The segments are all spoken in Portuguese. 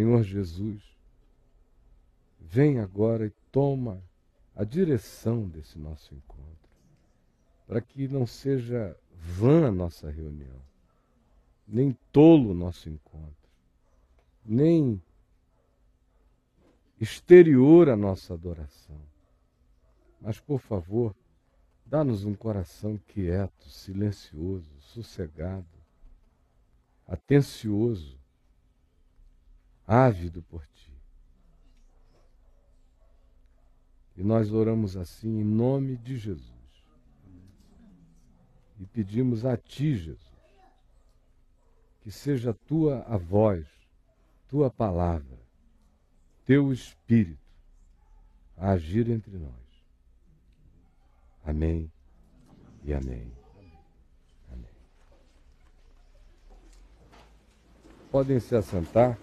Senhor Jesus, vem agora e toma a direção desse nosso encontro, para que não seja vã a nossa reunião, nem tolo o nosso encontro, nem exterior a nossa adoração. Mas, por favor, dá-nos um coração quieto, silencioso, sossegado, atencioso, ávido por ti. E nós oramos assim em nome de Jesus. E pedimos a ti, Jesus, que seja tua a voz, tua palavra, teu espírito a agir entre nós. Amém e amém. Amém. Podem se assentar.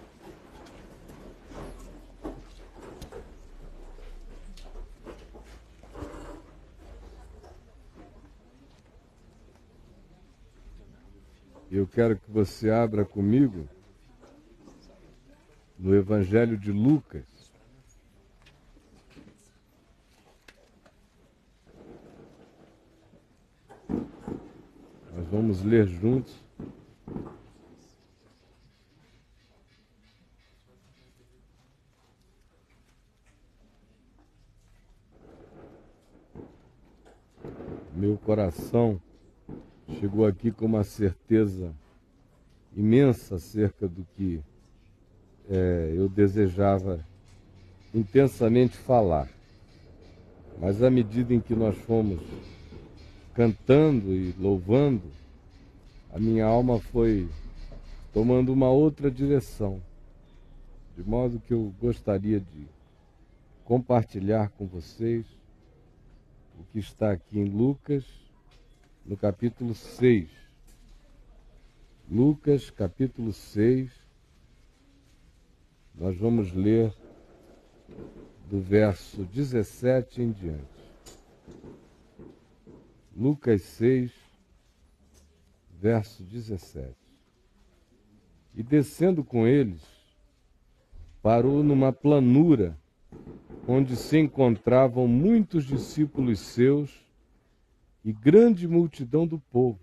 Eu quero que você abra comigo no Evangelho de Lucas. Nós vamos ler juntos. Meu coração chegou aqui com uma certeza imensa acerca do que é, eu desejava intensamente falar. Mas à medida em que nós fomos cantando e louvando, a minha alma foi tomando uma outra direção, de modo que eu gostaria de compartilhar com vocês o que está aqui em Lucas no capítulo 6. Lucas, capítulo 6. Nós vamos ler do verso 17 em diante. Lucas 6, verso 17. E descendo com eles, parou numa planura onde se encontravam muitos discípulos seus e grande multidão do povo,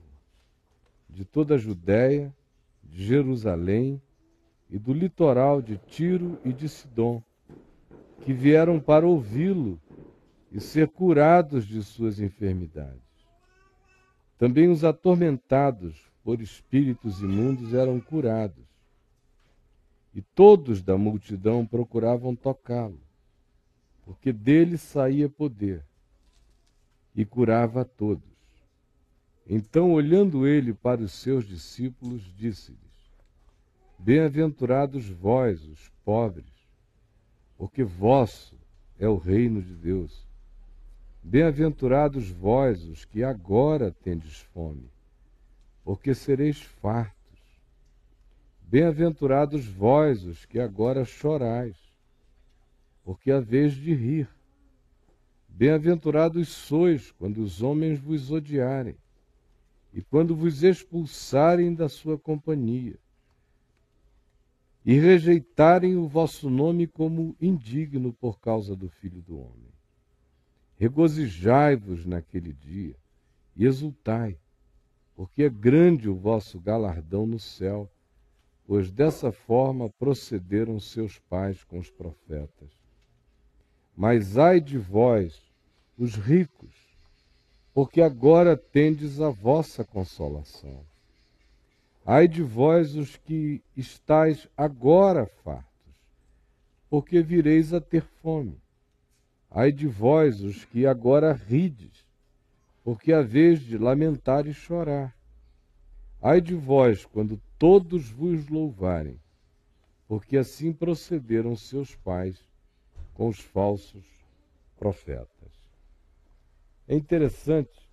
de toda a Judéia, de Jerusalém e do litoral de Tiro e de Sidom, que vieram para ouvi-lo e ser curados de suas enfermidades. Também os atormentados por espíritos imundos eram curados. E todos da multidão procuravam tocá-lo, porque dele saía poder e curava a todos. Então, olhando ele para os seus discípulos, disse-lhes: Bem-aventurados vós, os pobres, porque vosso é o reino de Deus. Bem-aventurados vós, os que agora tendes fome, porque sereis fartos. Bem-aventurados vós, os que agora chorais, porque haveis de rir. Bem-aventurados sois quando os homens vos odiarem e quando vos expulsarem da sua companhia e rejeitarem o vosso nome como indigno por causa do Filho do Homem. Regozijai-vos naquele dia e exultai, porque é grande o vosso galardão no céu, pois dessa forma procederam seus pais com os profetas. Mas ai de vós, os ricos, porque agora tendes a vossa consolação. Ai de vós, os que estáis agora fartos, porque vireis a ter fome. Ai de vós, os que agora rides, porque haveis de lamentar e chorar. Ai de vós, quando todos vos louvarem, porque assim procederam seus pais com os falsos profetas. É interessante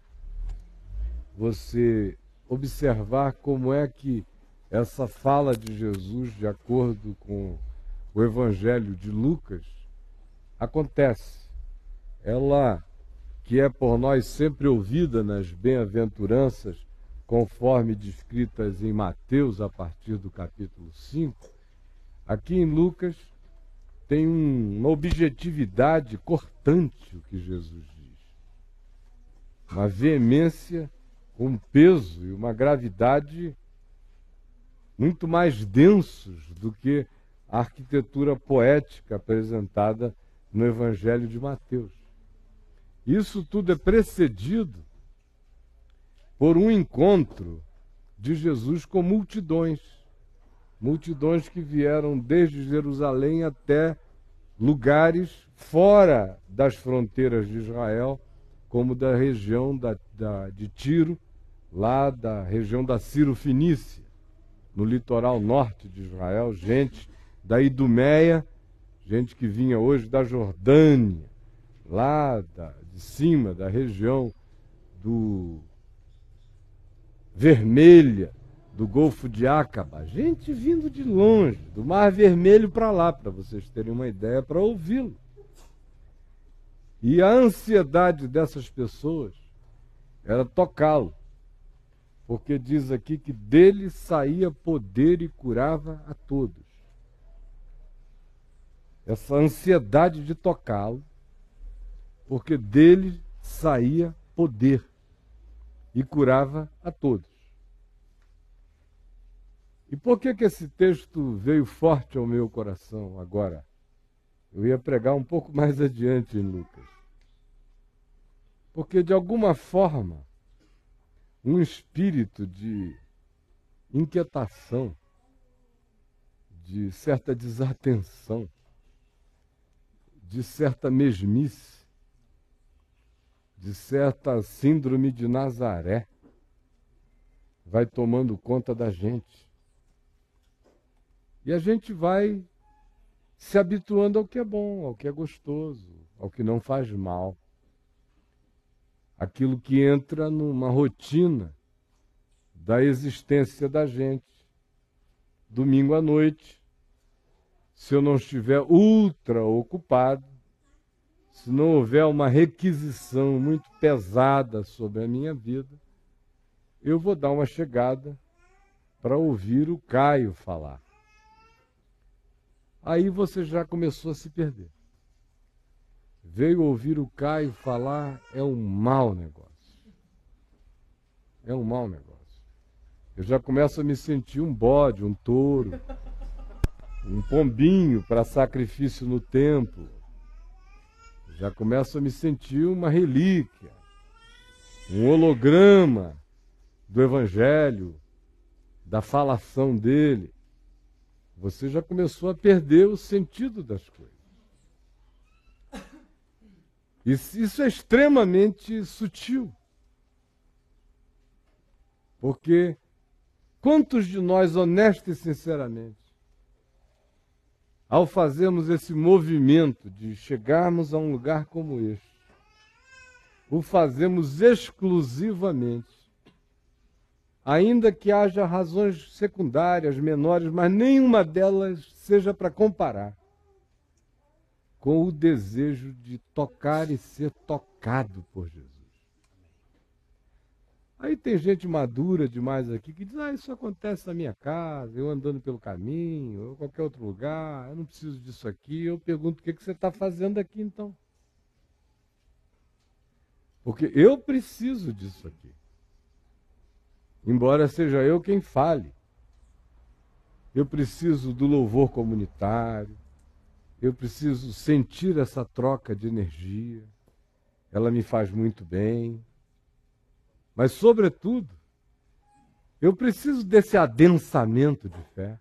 você observar como é que essa fala de Jesus, de acordo com o Evangelho de Lucas, acontece. Ela, que é por nós sempre ouvida nas bem-aventuranças, conforme descritas em Mateus a partir do capítulo 5, Aqui em Lucas tem um, uma objetividade cortante o que Jesus diz. Uma veemência, um peso e uma gravidade muito mais densos do que a arquitetura poética apresentada no Evangelho de Mateus. Isso tudo é precedido por um encontro de Jesus com multidões. Multidões que vieram desde Jerusalém até lugares fora das fronteiras de Israel, como da região da, da, de Tiro, lá da região da Ciro Finícia, no litoral norte de Israel, gente da Idumeia, gente que vinha hoje da Jordânia, lá da, de cima, da região do Vermelha, do Golfo de Acaba, gente vindo de longe, do Mar Vermelho para lá, para vocês terem uma ideia, para ouvi-lo. E a ansiedade dessas pessoas era tocá-lo, porque diz aqui que dele saía poder e curava a todos. Essa ansiedade de tocá-lo, porque dele saía poder e curava a todos. E por que, que esse texto veio forte ao meu coração agora? Eu ia pregar um pouco mais adiante em Lucas. Porque, de alguma forma, um espírito de inquietação, de certa desatenção, de certa mesmice, de certa síndrome de Nazaré vai tomando conta da gente. E a gente vai se habituando ao que é bom, ao que é gostoso, ao que não faz mal. Aquilo que entra numa rotina da existência da gente. Domingo à noite, se eu não estiver ultra ocupado, se não houver uma requisição muito pesada sobre a minha vida, eu vou dar uma chegada para ouvir o Caio falar. Aí você já começou a se perder. Veio ouvir o Caio falar é um mau negócio. É um mau negócio. Eu já começo a me sentir um bode, um touro, um pombinho para sacrifício no templo já começo a me sentir uma relíquia, um holograma do Evangelho, da falação dele. Você já começou a perder o sentido das coisas. Isso é extremamente sutil. Porque quantos de nós, honestos e sinceramente, ao fazermos esse movimento de chegarmos a um lugar como este, o fazemos exclusivamente, ainda que haja razões secundárias, menores, mas nenhuma delas seja para comparar com o desejo de tocar e ser tocado por Jesus. Aí tem gente madura demais aqui que diz: ah, isso acontece na minha casa, eu andando pelo caminho, ou qualquer outro lugar, eu não preciso disso aqui. Eu pergunto: o que, que você está fazendo aqui então? Porque eu preciso disso aqui. Embora seja eu quem fale. Eu preciso do louvor comunitário, eu preciso sentir essa troca de energia, ela me faz muito bem mas, sobretudo, eu preciso desse adensamento de fé.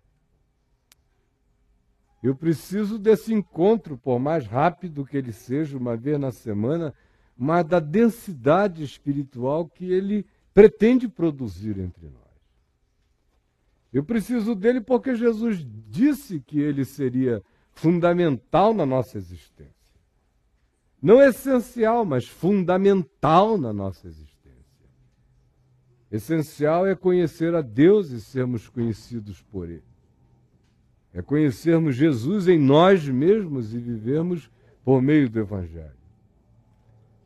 Eu preciso desse encontro, por mais rápido que ele seja, uma vez na semana, mas da densidade espiritual que ele pretende produzir entre nós. Eu preciso dele porque Jesus disse que ele seria fundamental na nossa existência. Não essencial, mas fundamental na nossa existência. Essencial é conhecer a Deus e sermos conhecidos por Ele. É conhecermos Jesus em nós mesmos e vivermos por meio do Evangelho.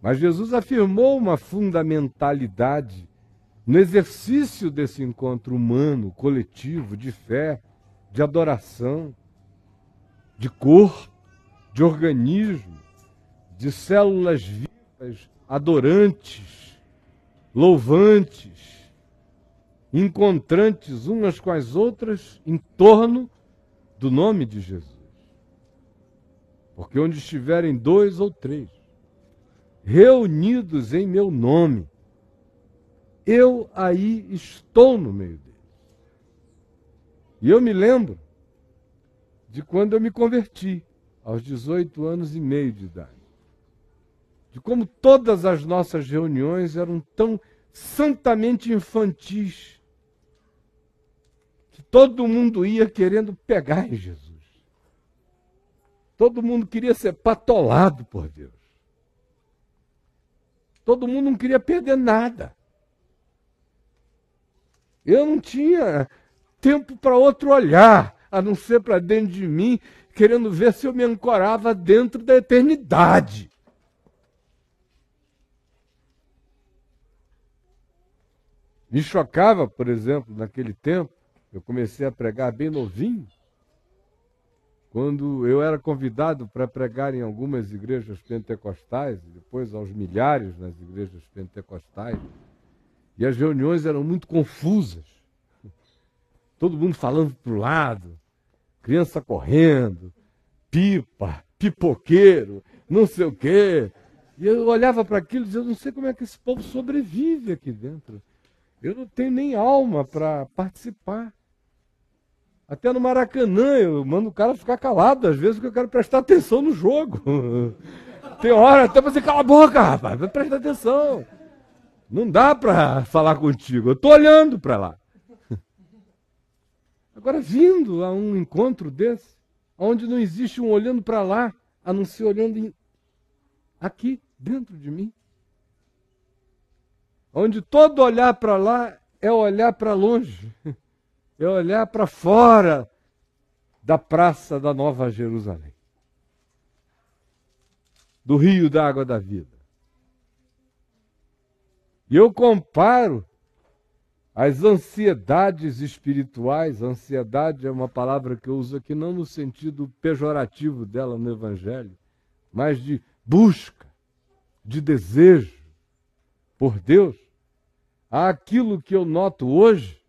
Mas Jesus afirmou uma fundamentalidade no exercício desse encontro humano, coletivo, de fé, de adoração, de corpo, de organismo, de células vivas, adorantes, louvantes, encontrantes umas com as outras em torno do nome de Jesus. Porque onde estiverem dois ou três reunidos em meu nome, eu aí estou no meio deles. E eu me lembro de quando eu me converti, aos 18 anos e meio de idade. De como todas as nossas reuniões eram tão santamente infantis, que todo mundo ia querendo pegar em Jesus. Todo mundo queria ser patolado por Deus. Todo mundo não queria perder nada. Eu não tinha tempo para outro olhar, a não ser para dentro de mim, querendo ver se eu me ancorava dentro da eternidade. Me chocava, por exemplo, naquele tempo, eu comecei a pregar bem novinho, quando eu era convidado para pregar em algumas igrejas pentecostais, depois aos milhares nas igrejas pentecostais, e as reuniões eram muito confusas. Todo mundo falando para o lado, criança correndo, pipa, pipoqueiro, não sei o quê. E eu olhava para aquilo e dizia, eu não sei como é que esse povo sobrevive aqui dentro. Eu não tenho nem alma para participar. Até no Maracanã, eu mando o cara ficar calado, às vezes, porque eu quero prestar atenção no jogo. Tem hora até pra você cala a boca, rapaz, presta atenção. Não dá para falar contigo, eu estou olhando para lá. Agora, vindo a um encontro desse, onde não existe um olhando para lá, a não ser olhando em... aqui, dentro de mim. Onde todo olhar para lá é olhar para longe é olhar para fora da praça da Nova Jerusalém, do rio da água da vida. E eu comparo as ansiedades espirituais, ansiedade é uma palavra que eu uso aqui não no sentido pejorativo dela no Evangelho, mas de busca, de desejo por Deus, aquilo que eu noto hoje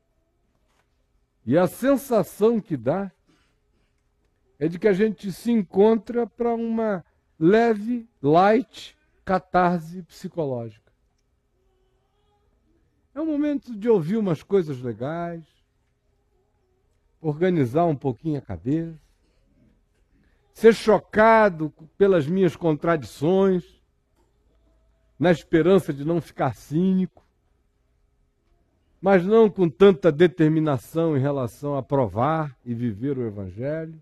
e a sensação que dá é de que a gente se encontra para uma leve, light catarse psicológica. É um momento de ouvir umas coisas legais, organizar um pouquinho a cabeça, ser chocado pelas minhas contradições, na esperança de não ficar cínico, mas não com tanta determinação em relação a provar e viver o Evangelho.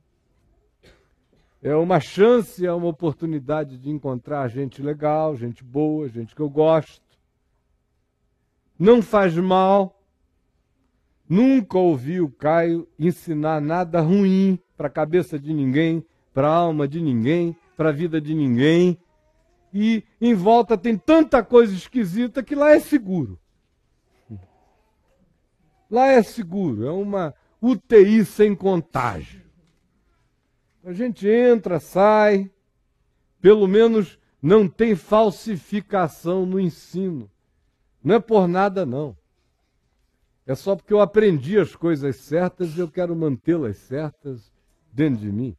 É uma chance, é uma oportunidade de encontrar gente legal, gente boa, gente que eu gosto. Não faz mal. Nunca ouvi o Caio ensinar nada ruim para a cabeça de ninguém, para a alma de ninguém, para a vida de ninguém. E em volta tem tanta coisa esquisita que lá é seguro. Lá é seguro, é uma UTI sem contágio. A gente entra, sai, pelo menos não tem falsificação no ensino. Não é por nada, não. É só porque eu aprendi as coisas certas e eu quero mantê-las certas dentro de mim.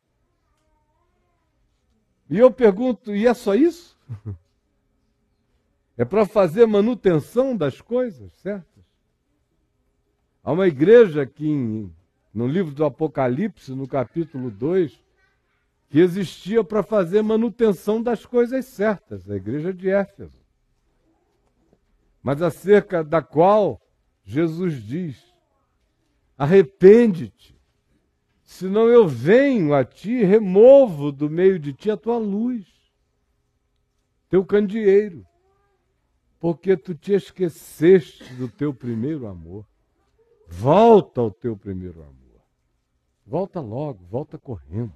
E eu pergunto, e é só isso? É para fazer manutenção das coisas, certo? Há uma igreja que, no livro do Apocalipse, no capítulo 2, que existia para fazer manutenção das coisas certas, a igreja de Éfeso. Mas acerca da qual Jesus diz: arrepende-te, senão eu venho a ti e removo do meio de ti a tua luz, teu candeeiro, porque tu te esqueceste do teu primeiro amor. Volta ao teu primeiro amor. Volta logo, volta correndo.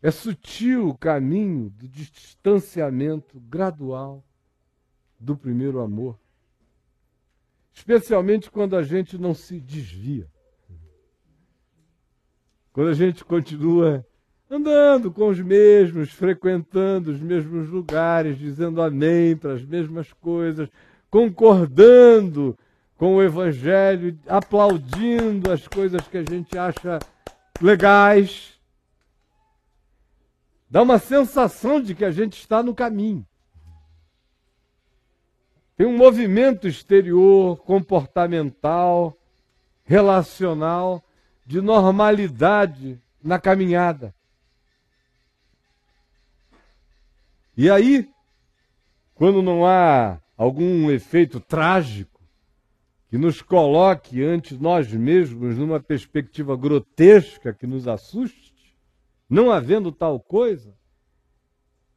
É sutil o caminho do distanciamento gradual do primeiro amor. Especialmente quando a gente não se desvia. quando a gente continua andando com os mesmos, frequentando os mesmos lugares, dizendo amém para as mesmas coisas, concordando com o Evangelho, aplaudindo as coisas que a gente acha legais. Dá uma sensação de que a gente está no caminho. Tem um movimento exterior, comportamental, relacional, de normalidade na caminhada. E aí, quando não há algum efeito trágico que nos coloque ante nós mesmos numa perspectiva grotesca que nos assuste, não havendo tal coisa,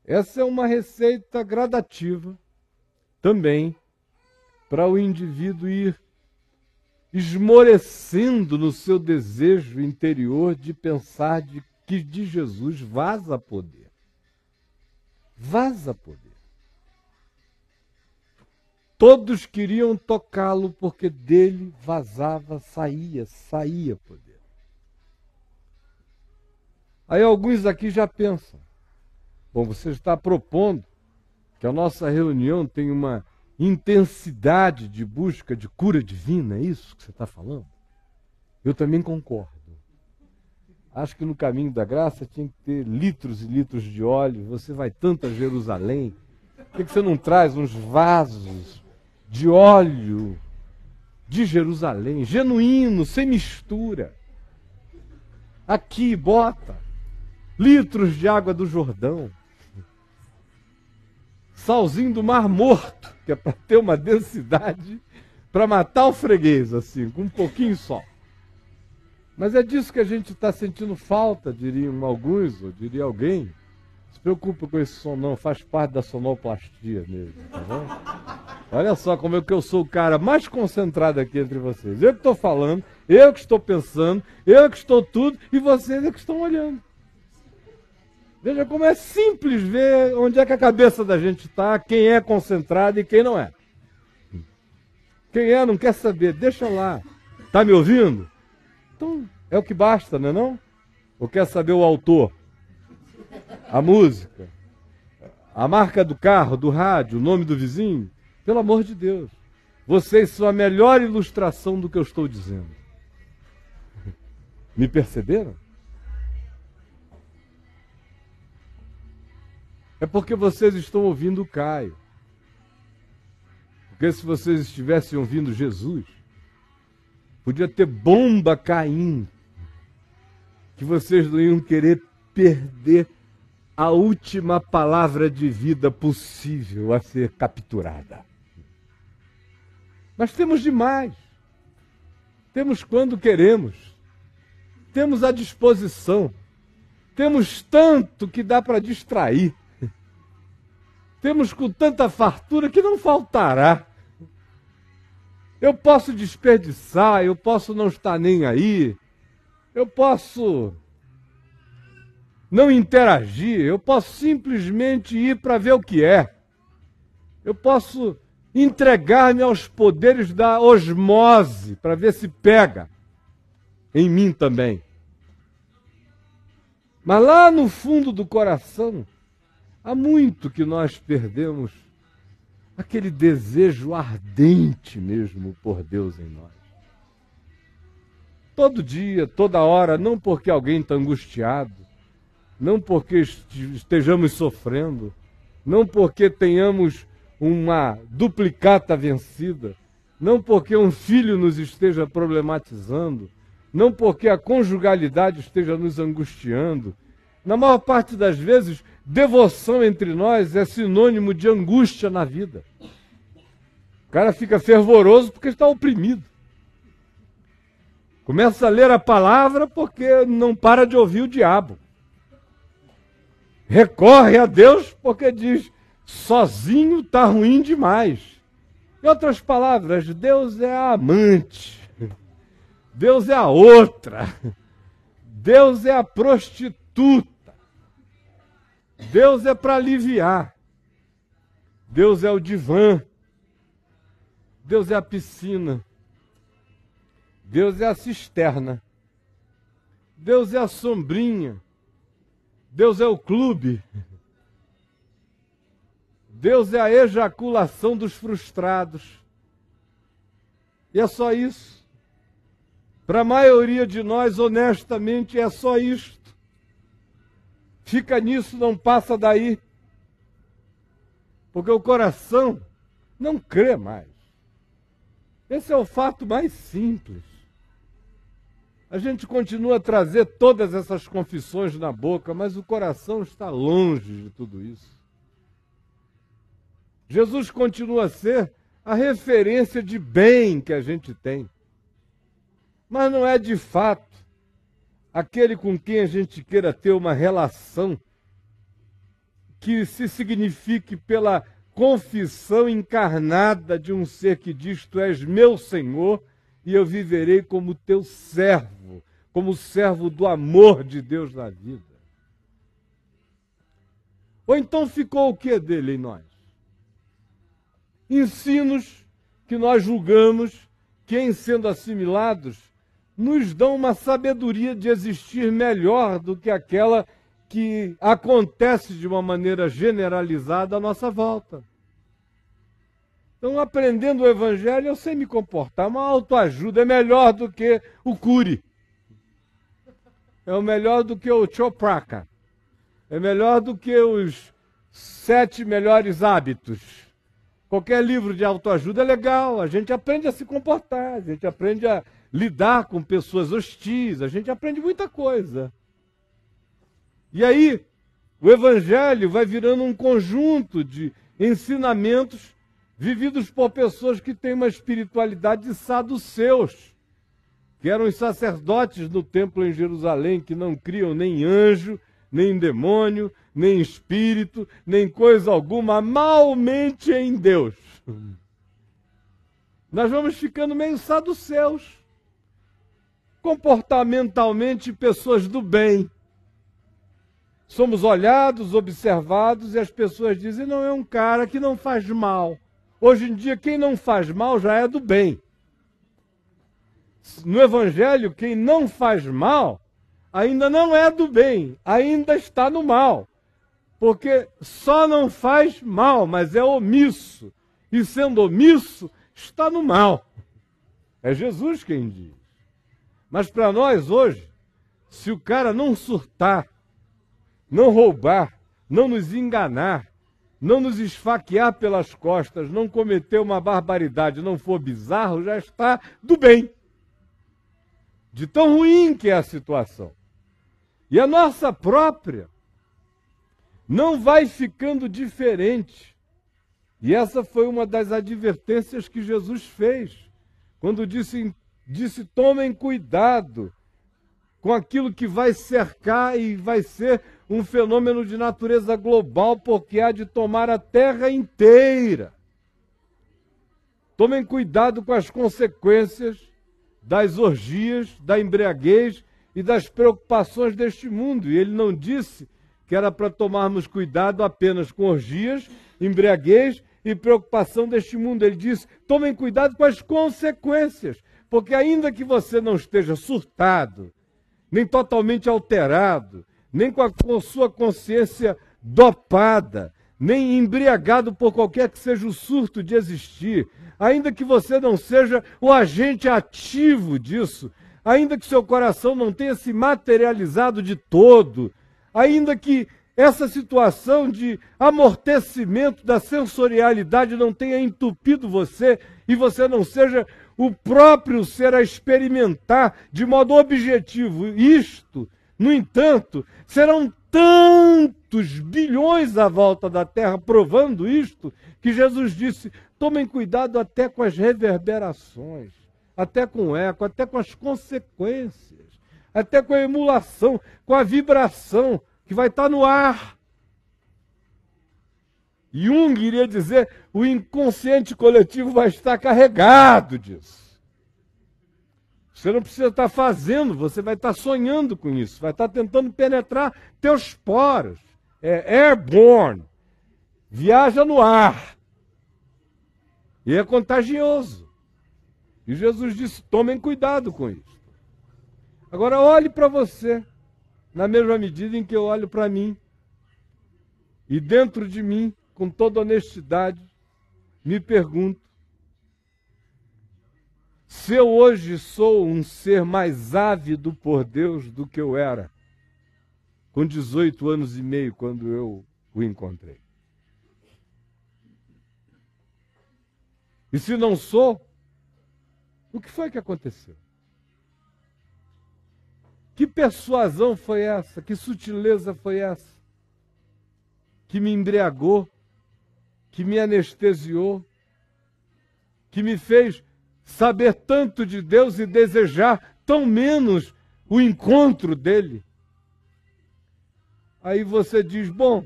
essa é uma receita gradativa também para o indivíduo ir esmorecendo no seu desejo interior de pensar de que de Jesus vaza poder vaza poder. Todos queriam tocá-lo porque dele vazava, saía, saía poder. Aí alguns aqui já pensam: bom, você está propondo que a nossa reunião tenha uma intensidade de busca de cura divina, é isso que você está falando? Eu também concordo. Acho que no caminho da graça tinha que ter litros e litros de óleo. Você vai tanto a Jerusalém. Por que, que você não traz uns vasos de óleo de Jerusalém, genuíno, sem mistura? Aqui, bota. Litros de água do Jordão. Salzinho do Mar Morto, que é para ter uma densidade para matar o freguês, assim, com um pouquinho só. Mas é disso que a gente está sentindo falta, diriam alguns, ou diria alguém. Se preocupe com esse som, não, faz parte da sonoplastia mesmo, tá bom? Olha só como é que eu sou o cara mais concentrado aqui entre vocês. Eu que estou falando, eu que estou pensando, eu que estou tudo, e vocês é que estão olhando. Veja como é simples ver onde é que a cabeça da gente está, quem é concentrado e quem não é. Quem é não quer saber, deixa lá. Tá me ouvindo? Então, é o que basta, não é não? Ou quer saber o autor? A música? A marca do carro, do rádio, o nome do vizinho? Pelo amor de Deus. Vocês são a melhor ilustração do que eu estou dizendo. Me perceberam? É porque vocês estão ouvindo Caio. Porque se vocês estivessem ouvindo Jesus, Podia ter bomba caindo. Que vocês não iam querer perder a última palavra de vida possível a ser capturada. Mas temos demais. Temos quando queremos. Temos à disposição. Temos tanto que dá para distrair. Temos com tanta fartura que não faltará. Eu posso desperdiçar, eu posso não estar nem aí, eu posso não interagir, eu posso simplesmente ir para ver o que é. Eu posso entregar-me aos poderes da osmose para ver se pega em mim também. Mas lá no fundo do coração, há muito que nós perdemos aquele desejo ardente mesmo por Deus em nós. Todo dia, toda hora, não porque alguém está angustiado, não porque estejamos sofrendo, não porque tenhamos uma duplicata vencida, não porque um filho nos esteja problematizando, não porque a conjugalidade esteja nos angustiando. Na maior parte das vezes, Devoção entre nós é sinônimo de angústia na vida. O cara fica fervoroso porque está oprimido. Começa a ler a palavra porque não para de ouvir o diabo. Recorre a Deus porque diz: sozinho está ruim demais. Em outras palavras, Deus é a amante. Deus é a outra. Deus é a prostituta. Deus é para aliviar. Deus é o divã. Deus é a piscina. Deus é a cisterna. Deus é a sombrinha. Deus é o clube. Deus é a ejaculação dos frustrados. E é só isso. Para a maioria de nós, honestamente, é só isto. Fica nisso, não passa daí. Porque o coração não crê mais. Esse é o fato mais simples. A gente continua a trazer todas essas confissões na boca, mas o coração está longe de tudo isso. Jesus continua a ser a referência de bem que a gente tem. Mas não é de fato aquele com quem a gente queira ter uma relação que se signifique pela confissão encarnada de um ser que diz: Tu és meu Senhor e eu viverei como teu servo, como servo do amor de Deus na vida. Ou então ficou o que dele em nós? Ensinos que nós julgamos que, em sendo assimilados, nos dão uma sabedoria de existir melhor do que aquela que acontece de uma maneira generalizada à nossa volta. Então, aprendendo o Evangelho, eu sei me comportar. Uma autoajuda é melhor do que o cure. É melhor do que o chopraka. É melhor do que os sete melhores hábitos. Qualquer livro de autoajuda é legal. A gente aprende a se comportar. A gente aprende a lidar com pessoas hostis. A gente aprende muita coisa. E aí, o Evangelho vai virando um conjunto de ensinamentos vividos por pessoas que têm uma espiritualidade de saduceus, que eram os sacerdotes no templo em Jerusalém, que não criam nem anjo, nem demônio, nem espírito, nem coisa alguma, malmente em Deus. Nós vamos ficando meio saduceus. Comportamentalmente, pessoas do bem. Somos olhados, observados, e as pessoas dizem: não, é um cara que não faz mal. Hoje em dia, quem não faz mal já é do bem. No Evangelho, quem não faz mal ainda não é do bem, ainda está no mal. Porque só não faz mal, mas é omisso. E sendo omisso, está no mal. É Jesus quem diz. Mas para nós hoje, se o cara não surtar, não roubar, não nos enganar, não nos esfaquear pelas costas, não cometer uma barbaridade, não for bizarro, já está do bem. De tão ruim que é a situação. E a nossa própria não vai ficando diferente. E essa foi uma das advertências que Jesus fez, quando disse, disse: tomem cuidado com aquilo que vai cercar e vai ser um fenômeno de natureza global, porque há de tomar a terra inteira. Tomem cuidado com as consequências das orgias, da embriaguez e das preocupações deste mundo. E ele não disse que era para tomarmos cuidado apenas com orgias, embriaguez e preocupação deste mundo. Ele disse: tomem cuidado com as consequências, porque ainda que você não esteja surtado, nem totalmente alterado, nem com a com sua consciência dopada, nem embriagado por qualquer que seja o surto de existir, ainda que você não seja o agente ativo disso, ainda que seu coração não tenha se materializado de todo, ainda que essa situação de amortecimento da sensorialidade não tenha entupido você e você não seja o próprio ser a experimentar de modo objetivo isto, no entanto, serão tantos bilhões à volta da terra provando isto, que Jesus disse: tomem cuidado até com as reverberações, até com o eco, até com as consequências, até com a emulação, com a vibração que vai estar no ar. Jung iria dizer: o inconsciente coletivo vai estar carregado disso. Você não precisa estar fazendo, você vai estar sonhando com isso, vai estar tentando penetrar teus poros. É airborne. Viaja no ar. E é contagioso. E Jesus disse: tomem cuidado com isso. Agora olhe para você, na mesma medida em que eu olho para mim. E dentro de mim, com toda honestidade, me pergunto: se eu hoje sou um ser mais ávido por Deus do que eu era com 18 anos e meio, quando eu o encontrei. E se não sou, o que foi que aconteceu? Que persuasão foi essa? Que sutileza foi essa? Que me embriagou, que me anestesiou, que me fez saber tanto de Deus e desejar tão menos o encontro dele. Aí você diz: bom,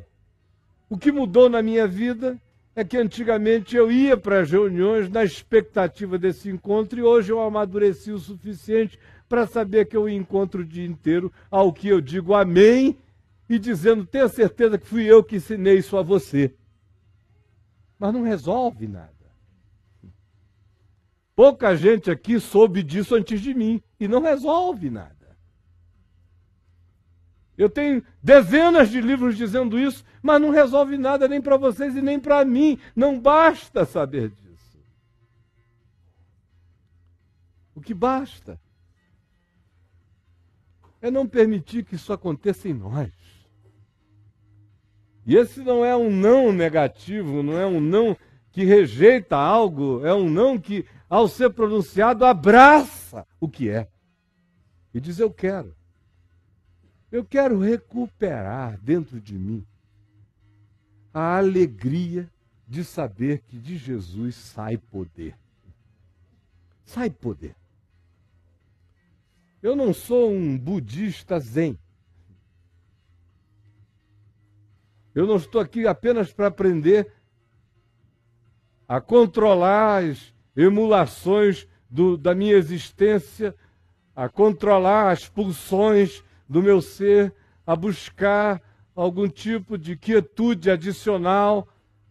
o que mudou na minha vida é que antigamente eu ia para as reuniões na expectativa desse encontro e hoje eu amadureci o suficiente para saber que eu encontro o dia inteiro, ao que eu digo amém e dizendo: tenha certeza que fui eu que ensinei isso a você. Mas não resolve nada. Pouca gente aqui soube disso antes de mim e não resolve nada. Eu tenho dezenas de livros dizendo isso, mas não resolve nada nem para vocês e nem para mim. Não basta saber disso. O que basta é não permitir que isso aconteça em nós. E esse não é um não negativo, não é um não que rejeita algo, é um não que, ao ser pronunciado, abraça o que é. E diz: Eu quero. Eu quero recuperar dentro de mim a alegria de saber que de Jesus sai poder. Sai poder. Eu não sou um budista zen. Eu não estou aqui apenas para aprender a controlar as emulações do, da minha existência, a controlar as pulsões do meu ser a buscar algum tipo de quietude adicional.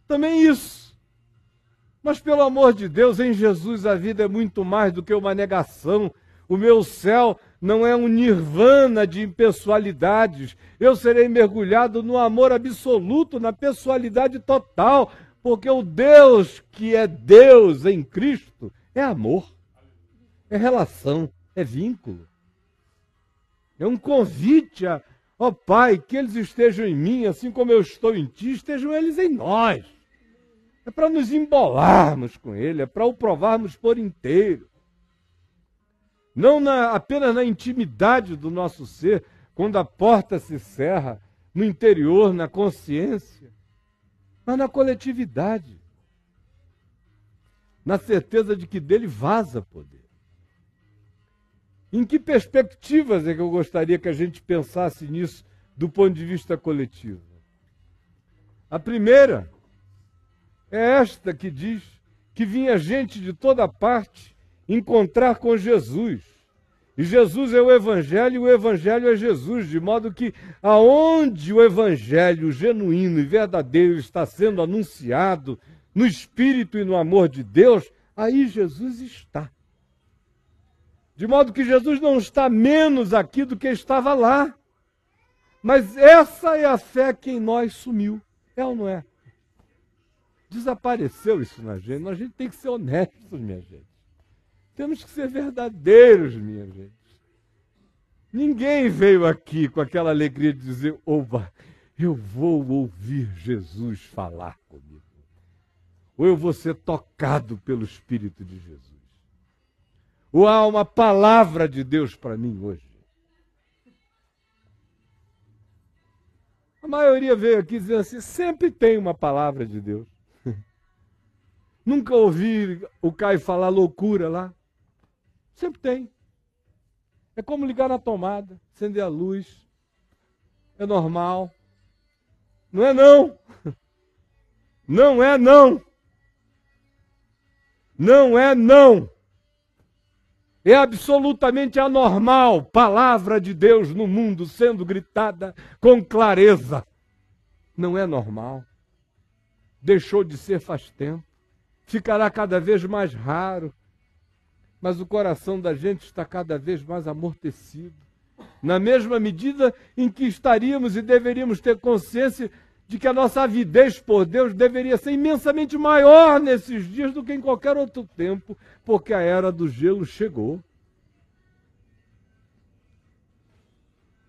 Também isso. Mas pelo amor de Deus, em Jesus a vida é muito mais do que uma negação. O meu céu não é um nirvana de impessoalidades. Eu serei mergulhado no amor absoluto, na pessoalidade total, porque o Deus que é Deus em Cristo é amor, é relação, é vínculo. É um convite a, ó Pai, que eles estejam em mim, assim como eu estou em ti, estejam eles em nós. É para nos embolarmos com Ele, é para o provarmos por inteiro. Não na, apenas na intimidade do nosso ser, quando a porta se cerra, no interior, na consciência, mas na coletividade. Na certeza de que dele vaza poder. Em que perspectivas é que eu gostaria que a gente pensasse nisso do ponto de vista coletivo? A primeira é esta que diz que vinha gente de toda parte encontrar com Jesus. E Jesus é o Evangelho e o Evangelho é Jesus, de modo que aonde o Evangelho genuíno e verdadeiro está sendo anunciado, no Espírito e no amor de Deus, aí Jesus está. De modo que Jesus não está menos aqui do que estava lá. Mas essa é a fé que em nós sumiu. É ou não é? Desapareceu isso na gente. A gente tem que ser honestos, minha gente. Temos que ser verdadeiros, minha gente. Ninguém veio aqui com aquela alegria de dizer: Oba, eu vou ouvir Jesus falar comigo. Ou eu vou ser tocado pelo Espírito de Jesus ou há uma palavra de Deus para mim hoje? A maioria veio aqui dizendo assim: sempre tem uma palavra de Deus. Nunca ouvi o Caio falar loucura lá. Sempre tem. É como ligar na tomada, acender a luz. É normal. Não é não. Não é não. Não é não. É absolutamente anormal palavra de Deus no mundo sendo gritada com clareza. Não é normal. Deixou de ser faz tempo. Ficará cada vez mais raro. Mas o coração da gente está cada vez mais amortecido. Na mesma medida em que estaríamos e deveríamos ter consciência de que a nossa avidez por Deus deveria ser imensamente maior nesses dias do que em qualquer outro tempo, porque a era do gelo chegou.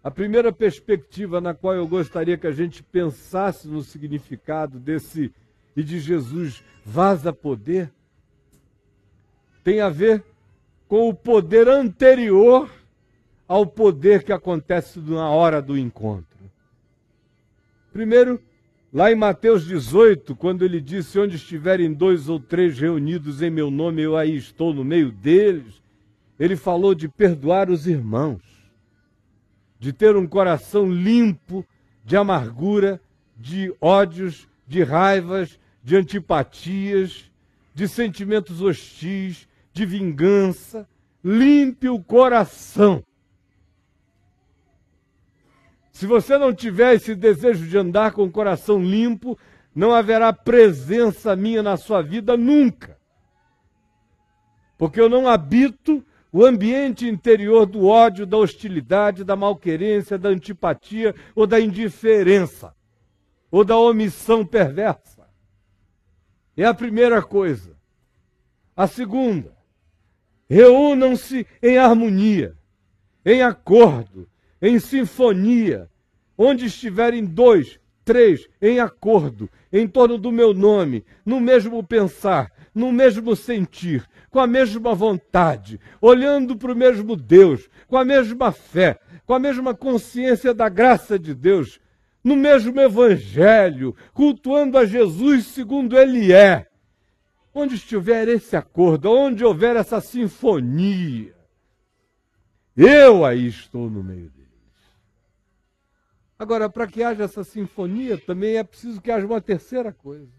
A primeira perspectiva na qual eu gostaria que a gente pensasse no significado desse e de Jesus vaza poder tem a ver com o poder anterior ao poder que acontece na hora do encontro. Primeiro, lá em Mateus 18, quando ele disse: Onde estiverem dois ou três reunidos em meu nome, eu aí estou no meio deles. Ele falou de perdoar os irmãos, de ter um coração limpo de amargura, de ódios, de raivas, de antipatias, de sentimentos hostis, de vingança. Limpe o coração. Se você não tiver esse desejo de andar com o coração limpo, não haverá presença minha na sua vida nunca. Porque eu não habito o ambiente interior do ódio, da hostilidade, da malquerência, da antipatia ou da indiferença, ou da omissão perversa. É a primeira coisa. A segunda, reúnam-se em harmonia, em acordo, em sinfonia, onde estiverem dois, três, em acordo, em torno do meu nome, no mesmo pensar, no mesmo sentir, com a mesma vontade, olhando para o mesmo Deus, com a mesma fé, com a mesma consciência da graça de Deus, no mesmo Evangelho, cultuando a Jesus segundo Ele é. Onde estiver esse acordo, onde houver essa sinfonia, eu aí estou no meio dele. Agora, para que haja essa sinfonia, também é preciso que haja uma terceira coisa.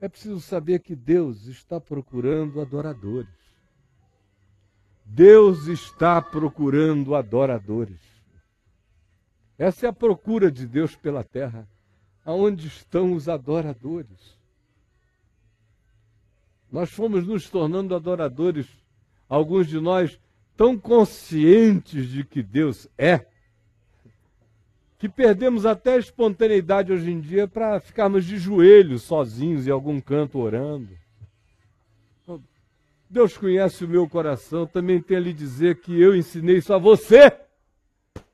É preciso saber que Deus está procurando adoradores. Deus está procurando adoradores. Essa é a procura de Deus pela terra. Aonde estão os adoradores? Nós fomos nos tornando adoradores, alguns de nós tão conscientes de que Deus é, que perdemos até a espontaneidade hoje em dia para ficarmos de joelhos sozinhos em algum canto orando. Deus conhece o meu coração, também tem a lhe dizer que eu ensinei isso a você.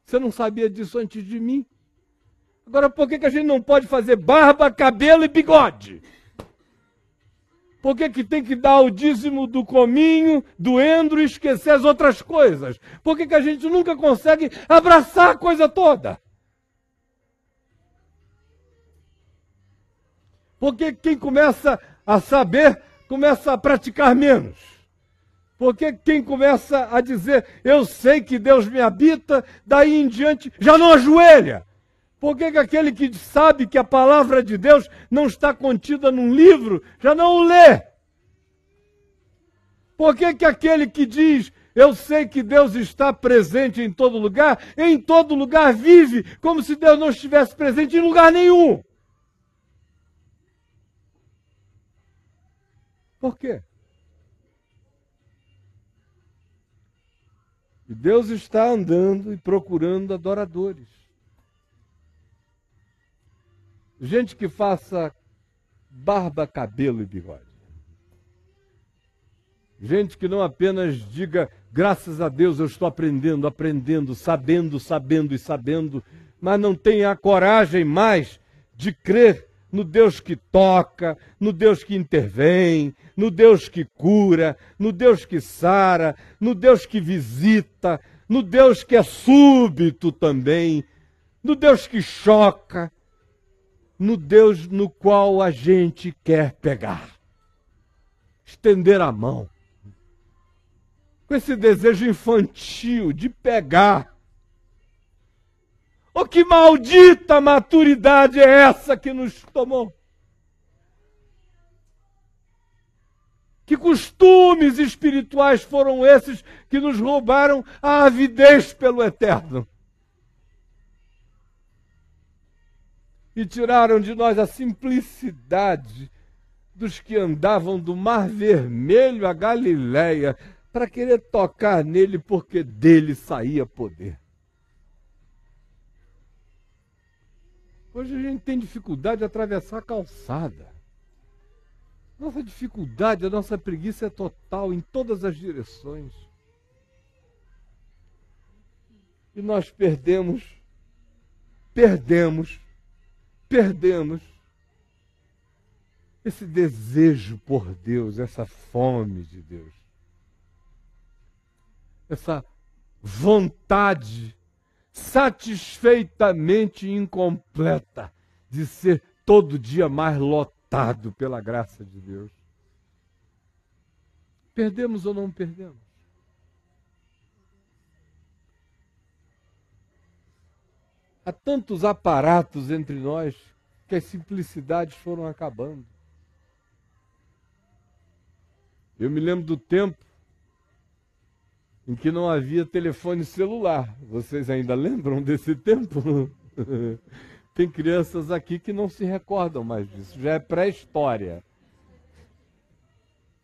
Você não sabia disso antes de mim. Agora, por que, que a gente não pode fazer barba, cabelo e bigode? Por que, que tem que dar o dízimo do cominho, do endro e esquecer as outras coisas? Por que, que a gente nunca consegue abraçar a coisa toda? Porque quem começa a saber, começa a praticar menos. Porque quem começa a dizer, eu sei que Deus me habita, daí em diante já não ajoelha. Por que, que aquele que sabe que a palavra de Deus não está contida num livro já não o lê? Por que, que aquele que diz eu sei que Deus está presente em todo lugar, em todo lugar vive como se Deus não estivesse presente em lugar nenhum? Por quê? E Deus está andando e procurando adoradores. Gente que faça barba, cabelo e bigode. Gente que não apenas diga, graças a Deus eu estou aprendendo, aprendendo, sabendo, sabendo e sabendo, mas não tenha a coragem mais de crer no Deus que toca, no Deus que intervém, no Deus que cura, no Deus que sara, no Deus que visita, no Deus que é súbito também, no Deus que choca, no Deus no qual a gente quer pegar. Estender a mão. Com esse desejo infantil de pegar. Oh, que maldita maturidade é essa que nos tomou? Que costumes espirituais foram esses que nos roubaram a avidez pelo eterno? E tiraram de nós a simplicidade dos que andavam do Mar Vermelho a Galiléia para querer tocar nele porque dele saía poder. Hoje a gente tem dificuldade de atravessar a calçada. Nossa dificuldade, a nossa preguiça é total em todas as direções. E nós perdemos, perdemos, perdemos esse desejo por Deus, essa fome de Deus, essa vontade satisfeitamente incompleta de ser todo dia mais lotado pela graça de Deus. Perdemos ou não perdemos? Há tantos aparatos entre nós que as simplicidades foram acabando. Eu me lembro do tempo em que não havia telefone celular. Vocês ainda lembram desse tempo? Tem crianças aqui que não se recordam mais disso, já é pré-história.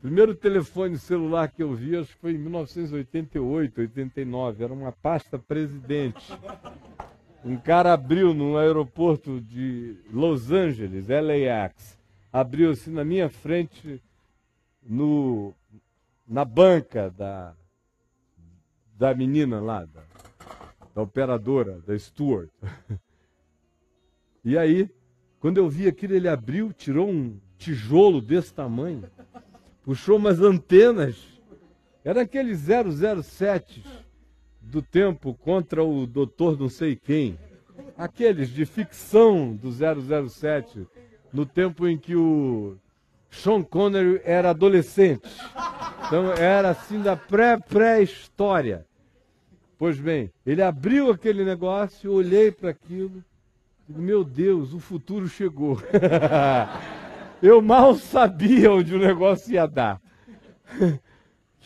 Primeiro telefone celular que eu vi, acho que foi em 1988, 89, era uma pasta presidente. Um cara abriu no aeroporto de Los Angeles, LAX, abriu assim na minha frente, no, na banca da, da menina lá, da, da operadora, da Stewart. E aí, quando eu vi aquilo, ele abriu, tirou um tijolo desse tamanho, puxou umas antenas. Era aqueles 007 do tempo contra o doutor não sei quem. Aqueles de ficção do 007, no tempo em que o Sean Connery era adolescente. Então era assim da pré-pré-história. Pois bem, ele abriu aquele negócio, olhei para aquilo, meu Deus, o futuro chegou. eu mal sabia onde o negócio ia dar.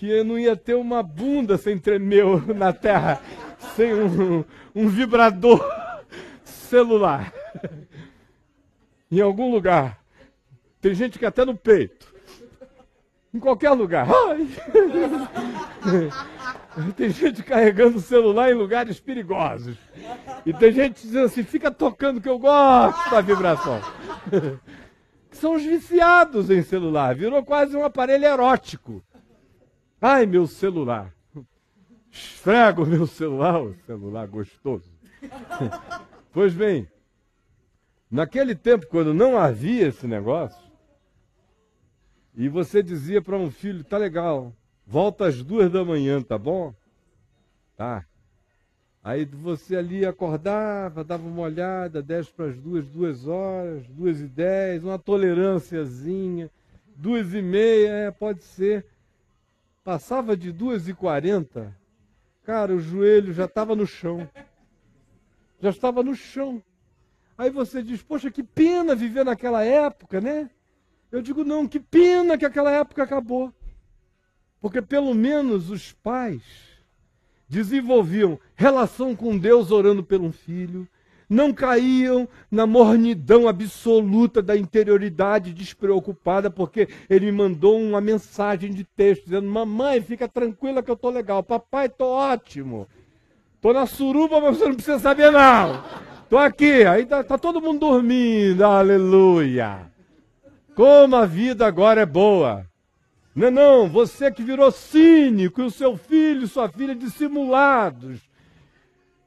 que eu não ia ter uma bunda sem tremer na terra, sem um, um vibrador celular. em algum lugar. Tem gente que até no peito. Em qualquer lugar. tem gente carregando o celular em lugares perigosos. E tem gente dizendo assim: fica tocando que eu gosto da vibração. São os viciados em celular. Virou quase um aparelho erótico. Ai, meu celular. Esfrego meu celular, o celular gostoso. pois bem, naquele tempo, quando não havia esse negócio, e você dizia para um filho: tá legal, volta às duas da manhã, tá bom? Tá. Aí você ali acordava, dava uma olhada, dez para as duas, duas horas, duas e dez, uma tolerânciazinha, duas e meia, é, pode ser. Passava de duas e quarenta, cara, o joelho já estava no chão. Já estava no chão. Aí você diz, poxa, que pena viver naquela época, né? Eu digo, não, que pena que aquela época acabou. Porque pelo menos os pais desenvolviam relação com Deus orando pelo filho, não caíam na mornidão absoluta da interioridade despreocupada, porque ele me mandou uma mensagem de texto dizendo: Mamãe, fica tranquila que eu estou legal. Papai, estou ótimo. Estou na suruba, mas você não precisa saber, não. Estou aqui. Aí está tá todo mundo dormindo. Aleluia. Como a vida agora é boa. Não, é não, você que virou cínico e o seu filho e sua filha dissimulados.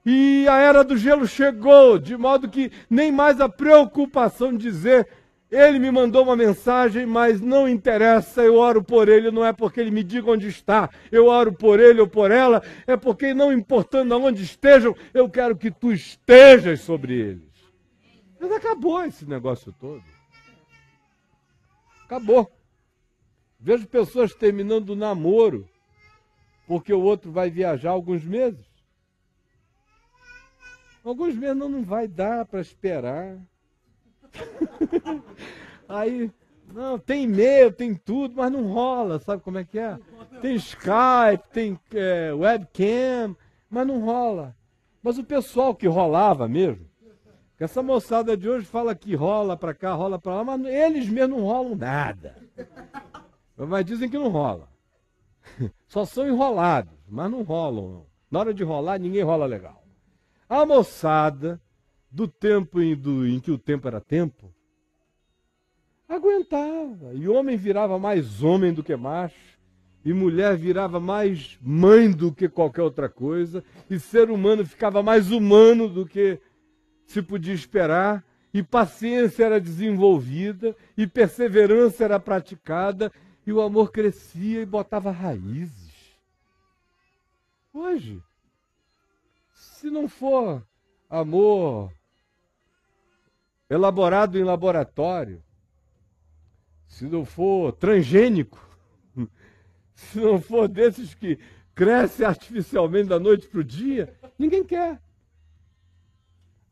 E a era do gelo chegou, de modo que nem mais a preocupação de dizer ele me mandou uma mensagem, mas não interessa, eu oro por ele, não é porque ele me diga onde está, eu oro por ele ou por ela, é porque não importando aonde estejam, eu quero que tu estejas sobre eles. Mas acabou esse negócio todo. Acabou. Vejo pessoas terminando o namoro porque o outro vai viajar alguns meses. Alguns meses não, não vai dar para esperar. Aí, não, tem e-mail, tem tudo, mas não rola, sabe como é que é? Tem Skype, tem é, webcam, mas não rola. Mas o pessoal que rolava mesmo, essa moçada de hoje fala que rola para cá, rola para lá, mas eles mesmos não rolam nada. Mas dizem que não rola. Só são enrolados, mas não rolam. Na hora de rolar, ninguém rola legal. A moçada do tempo em, do, em que o tempo era tempo, aguentava. E homem virava mais homem do que macho, e mulher virava mais mãe do que qualquer outra coisa, e ser humano ficava mais humano do que se podia esperar, e paciência era desenvolvida, e perseverança era praticada, e o amor crescia e botava raízes. Hoje, se não for amor elaborado em laboratório, se não for transgênico, se não for desses que cresce artificialmente da noite para o dia, ninguém quer.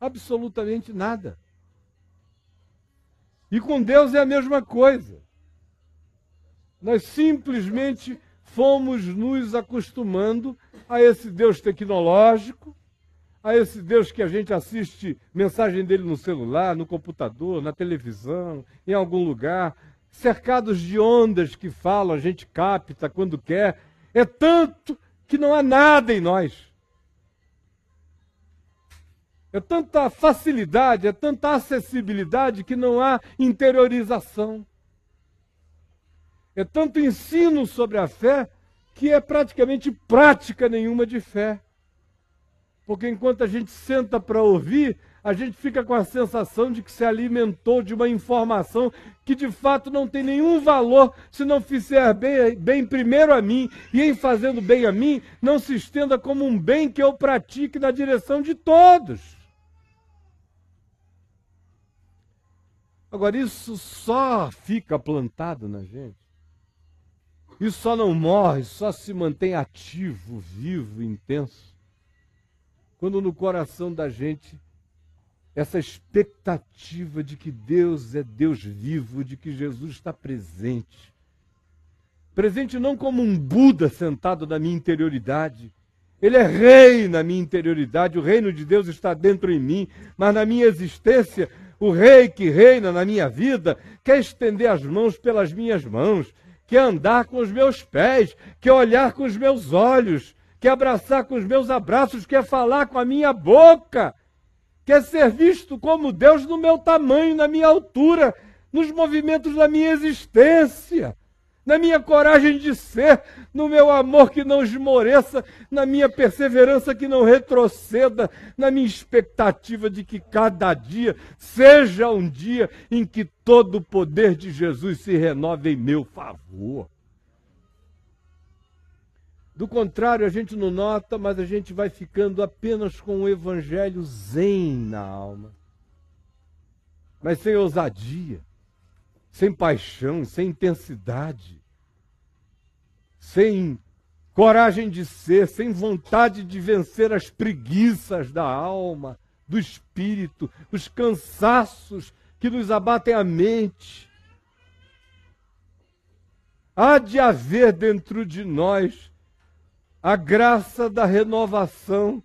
Absolutamente nada. E com Deus é a mesma coisa. Nós simplesmente fomos nos acostumando a esse Deus tecnológico, a esse Deus que a gente assiste mensagem dele no celular, no computador, na televisão, em algum lugar, cercados de ondas que falam, a gente capta quando quer. É tanto que não há nada em nós. É tanta facilidade, é tanta acessibilidade que não há interiorização. É tanto ensino sobre a fé que é praticamente prática nenhuma de fé. Porque enquanto a gente senta para ouvir, a gente fica com a sensação de que se alimentou de uma informação que de fato não tem nenhum valor se não fizer bem, bem primeiro a mim, e em fazendo bem a mim, não se estenda como um bem que eu pratique na direção de todos. Agora, isso só fica plantado na gente isso só não morre, só se mantém ativo, vivo, intenso. Quando no coração da gente essa expectativa de que Deus é Deus vivo, de que Jesus está presente. Presente não como um Buda sentado na minha interioridade. Ele é rei na minha interioridade, o reino de Deus está dentro em mim, mas na minha existência, o rei que reina na minha vida quer estender as mãos pelas minhas mãos, quer andar com os meus pés, quer olhar com os meus olhos, quer abraçar com os meus abraços, quer falar com a minha boca, quer ser visto como Deus no meu tamanho, na minha altura, nos movimentos da minha existência na minha coragem de ser, no meu amor que não esmoreça, na minha perseverança que não retroceda, na minha expectativa de que cada dia seja um dia em que todo o poder de Jesus se renove em meu favor. Do contrário, a gente não nota, mas a gente vai ficando apenas com o evangelho zen na alma, mas sem ousadia sem paixão, sem intensidade, sem coragem de ser, sem vontade de vencer as preguiças da alma, do espírito, os cansaços que nos abatem a mente. Há de haver dentro de nós a graça da renovação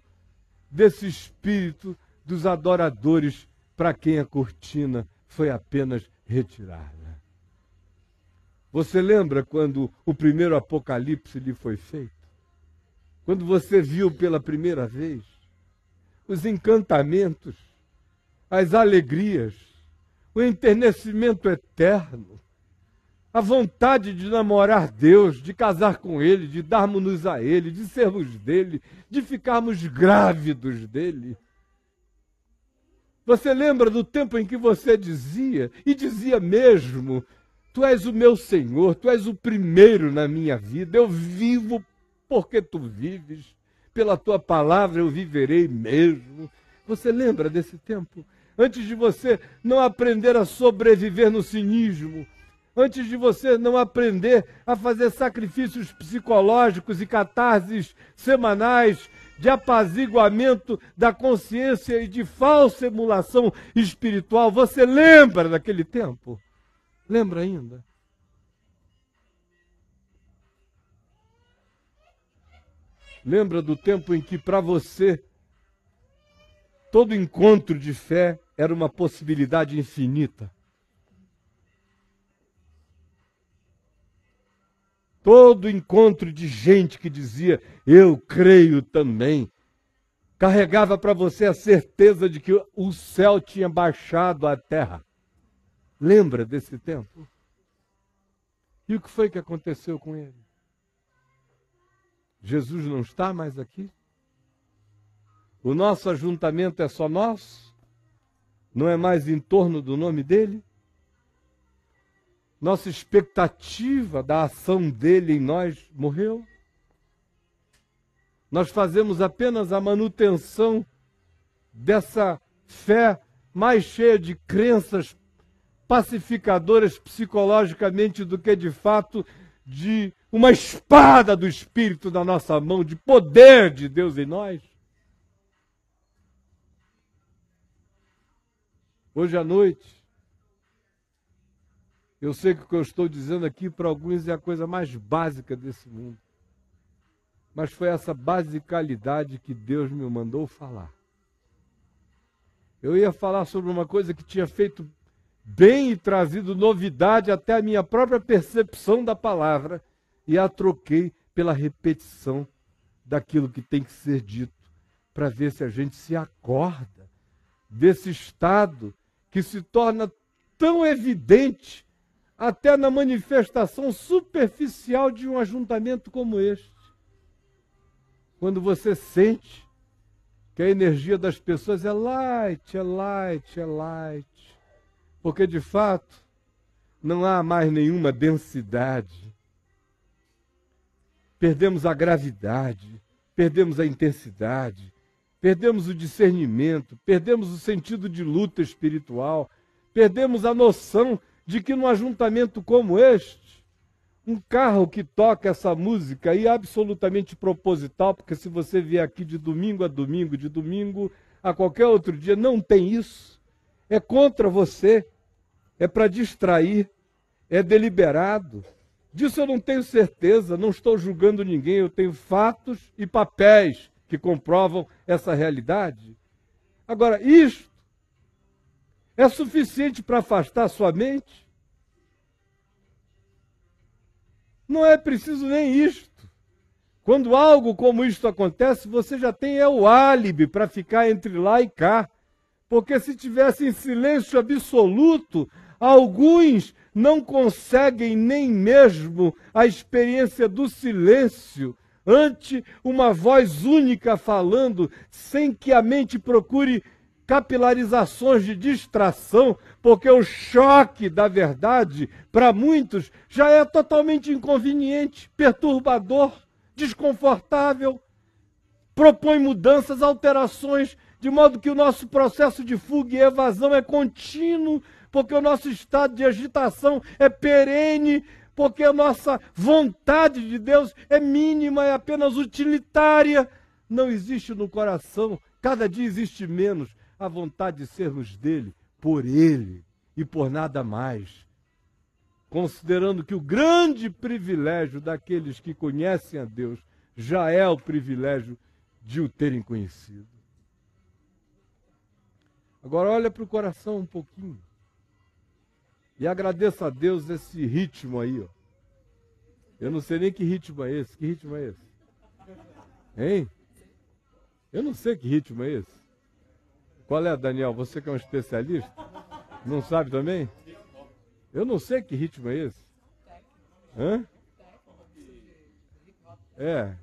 desse espírito dos adoradores para quem a cortina foi apenas retirada. Você lembra quando o primeiro Apocalipse lhe foi feito? Quando você viu pela primeira vez os encantamentos, as alegrias, o enternecimento eterno, a vontade de namorar Deus, de casar com Ele, de darmos-nos a Ele, de sermos dele, de ficarmos grávidos dele. Você lembra do tempo em que você dizia, e dizia mesmo, Tu és o meu Senhor, tu és o primeiro na minha vida, eu vivo porque tu vives, pela tua palavra eu viverei mesmo. Você lembra desse tempo? Antes de você não aprender a sobreviver no cinismo, antes de você não aprender a fazer sacrifícios psicológicos e catarses semanais de apaziguamento da consciência e de falsa emulação espiritual. Você lembra daquele tempo? Lembra ainda? Lembra do tempo em que para você Todo encontro de fé era uma possibilidade infinita. Todo encontro de gente que dizia, eu creio também, carregava para você a certeza de que o céu tinha baixado à terra. Lembra desse tempo? E o que foi que aconteceu com ele? Jesus não está mais aqui? O nosso ajuntamento é só nosso? Não é mais em torno do nome dele? Nossa expectativa da ação dele em nós morreu? Nós fazemos apenas a manutenção dessa fé mais cheia de crenças pacificadoras psicologicamente do que de fato de uma espada do Espírito na nossa mão, de poder de Deus em nós. Hoje à noite, eu sei que o que eu estou dizendo aqui para alguns é a coisa mais básica desse mundo. Mas foi essa basicalidade que Deus me mandou falar. Eu ia falar sobre uma coisa que tinha feito bem e trazido novidade até a minha própria percepção da palavra e a troquei pela repetição daquilo que tem que ser dito, para ver se a gente se acorda desse estado que se torna tão evidente até na manifestação superficial de um ajuntamento como este. Quando você sente que a energia das pessoas é light, é light, é light, porque de fato não há mais nenhuma densidade. Perdemos a gravidade, perdemos a intensidade, perdemos o discernimento, perdemos o sentido de luta espiritual, perdemos a noção de que num ajuntamento como este, um carro que toca essa música e absolutamente proposital, porque se você vier aqui de domingo a domingo, de domingo a qualquer outro dia, não tem isso. É contra você é para distrair, é deliberado. Disso eu não tenho certeza, não estou julgando ninguém, eu tenho fatos e papéis que comprovam essa realidade. Agora, isto é suficiente para afastar sua mente? Não é preciso nem isto. Quando algo como isto acontece, você já tem é o álibi para ficar entre lá e cá. Porque se tivesse em silêncio absoluto, Alguns não conseguem nem mesmo a experiência do silêncio ante uma voz única falando, sem que a mente procure capilarizações de distração, porque o choque da verdade, para muitos, já é totalmente inconveniente, perturbador, desconfortável, propõe mudanças, alterações, de modo que o nosso processo de fuga e evasão é contínuo, porque o nosso estado de agitação é perene, porque a nossa vontade de Deus é mínima, é apenas utilitária. Não existe no coração, cada dia existe menos, a vontade de sermos dele, por ele e por nada mais. Considerando que o grande privilégio daqueles que conhecem a Deus já é o privilégio de o terem conhecido. Agora olha para o coração um pouquinho. E agradeço a Deus esse ritmo aí, ó. Eu não sei nem que ritmo é esse. Que ritmo é esse? Hein? Eu não sei que ritmo é esse. Qual é, Daniel? Você que é um especialista? Não sabe também? Eu não sei que ritmo é esse. Hã? É.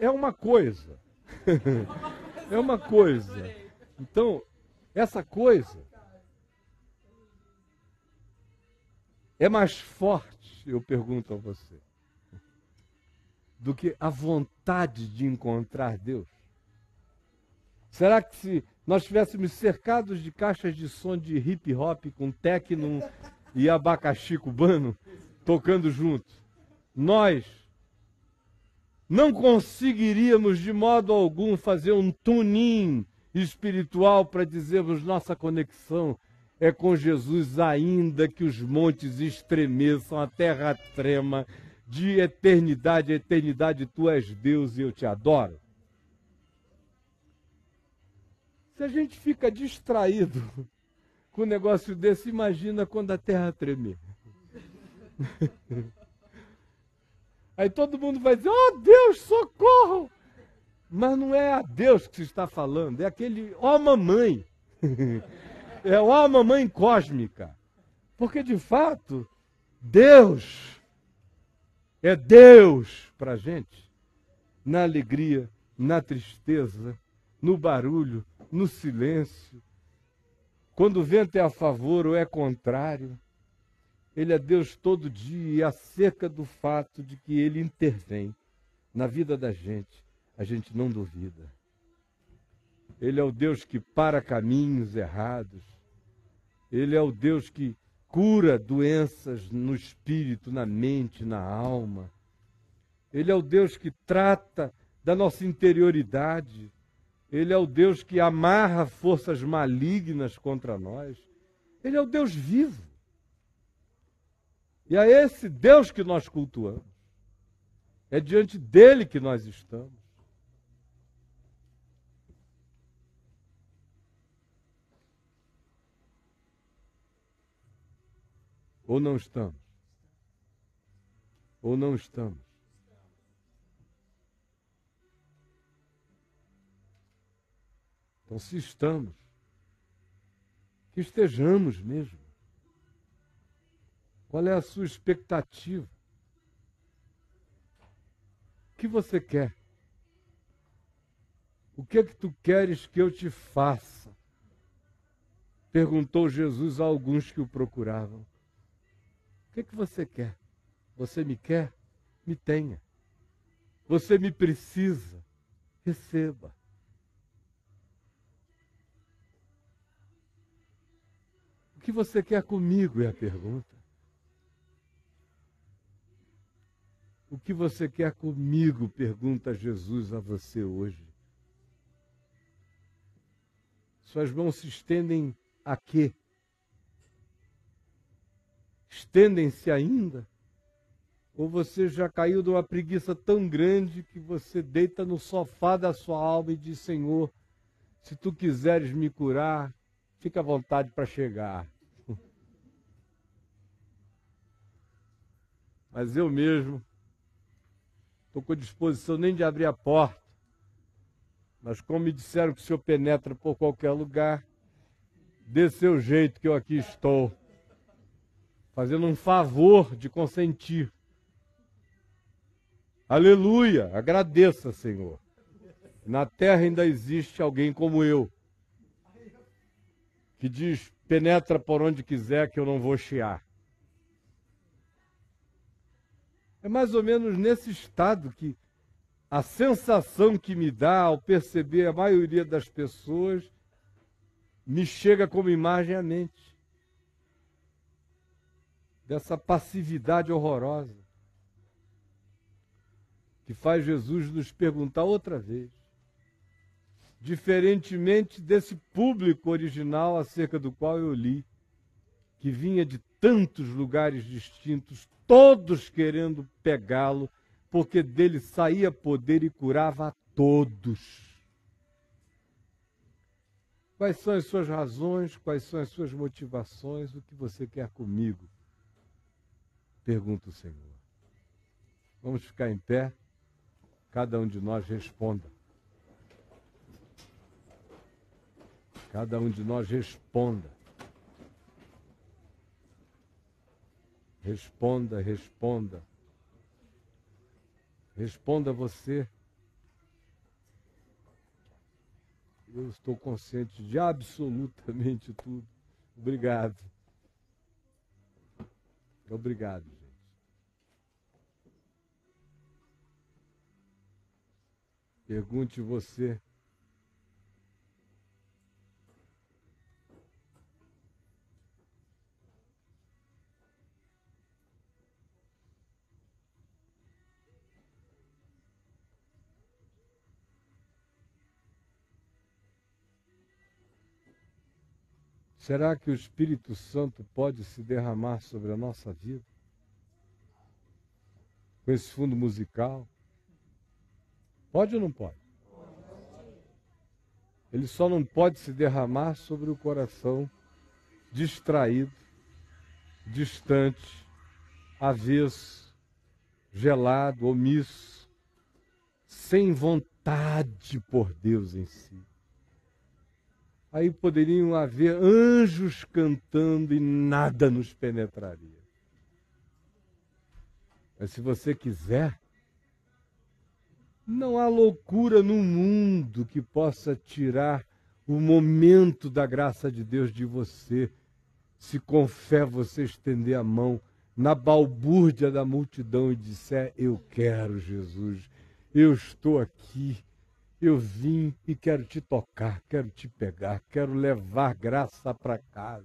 É uma coisa. é uma coisa. Então, essa coisa é mais forte, eu pergunto a você, do que a vontade de encontrar Deus? Será que se nós estivéssemos cercados de caixas de som de hip hop com techno e abacaxi cubano tocando juntos, nós não conseguiríamos de modo algum fazer um tuning espiritual para dizermos nossa conexão é com Jesus, ainda que os montes estremeçam, a terra trema, de eternidade a eternidade, tu és Deus e eu te adoro. Se a gente fica distraído com um negócio desse, imagina quando a terra tremer. Aí todo mundo vai dizer: Oh Deus, socorro! Mas não é a Deus que se está falando, é aquele ó oh, mamãe. é ó oh, mamãe cósmica. Porque de fato, Deus é Deus para a gente. Na alegria, na tristeza, no barulho, no silêncio. Quando o vento é a favor ou é contrário. Ele é Deus todo dia e acerca do fato de que ele intervém na vida da gente, a gente não duvida. Ele é o Deus que para caminhos errados. Ele é o Deus que cura doenças no espírito, na mente, na alma. Ele é o Deus que trata da nossa interioridade. Ele é o Deus que amarra forças malignas contra nós. Ele é o Deus vivo. E é esse Deus que nós cultuamos. É diante dele que nós estamos. Ou não estamos? Ou não estamos? Então, se estamos, que estejamos mesmo. Qual é a sua expectativa? O que você quer? O que é que tu queres que eu te faça? Perguntou Jesus a alguns que o procuravam. O que é que você quer? Você me quer? Me tenha. Você me precisa? Receba. Que você quer comigo é a pergunta. O que você quer comigo? pergunta Jesus a você hoje. Suas mãos se estendem a quê? Estendem-se ainda? Ou você já caiu de uma preguiça tão grande que você deita no sofá da sua alma e diz: Senhor, se tu quiseres me curar, fica à vontade para chegar. Mas eu mesmo estou com disposição nem de abrir a porta. Mas como me disseram que o senhor penetra por qualquer lugar, dê seu jeito que eu aqui estou, fazendo um favor de consentir. Aleluia! Agradeça, Senhor. Na terra ainda existe alguém como eu, que diz: penetra por onde quiser que eu não vou chiar. É mais ou menos nesse estado que a sensação que me dá ao perceber a maioria das pessoas me chega como imagem à mente. Dessa passividade horrorosa que faz Jesus nos perguntar outra vez. Diferentemente desse público original acerca do qual eu li, que vinha de tantos lugares distintos, todos querendo pegá-lo, porque dele saía poder e curava a todos. Quais são as suas razões? Quais são as suas motivações? O que você quer comigo? Pergunta o Senhor. Vamos ficar em pé? Cada um de nós responda. Cada um de nós responda. Responda, responda. Responda você. Eu estou consciente de absolutamente tudo. Obrigado. Obrigado, gente. Pergunte você. Será que o Espírito Santo pode se derramar sobre a nossa vida? Com esse fundo musical? Pode ou não pode? Ele só não pode se derramar sobre o coração distraído, distante, avesso, gelado, omisso, sem vontade por Deus em si. Aí poderiam haver anjos cantando e nada nos penetraria. Mas se você quiser, não há loucura no mundo que possa tirar o momento da graça de Deus de você, se com fé você estender a mão na balbúrdia da multidão e disser: Eu quero, Jesus, eu estou aqui, eu vim e quero te tocar, quero te pegar, quero levar graça para casa.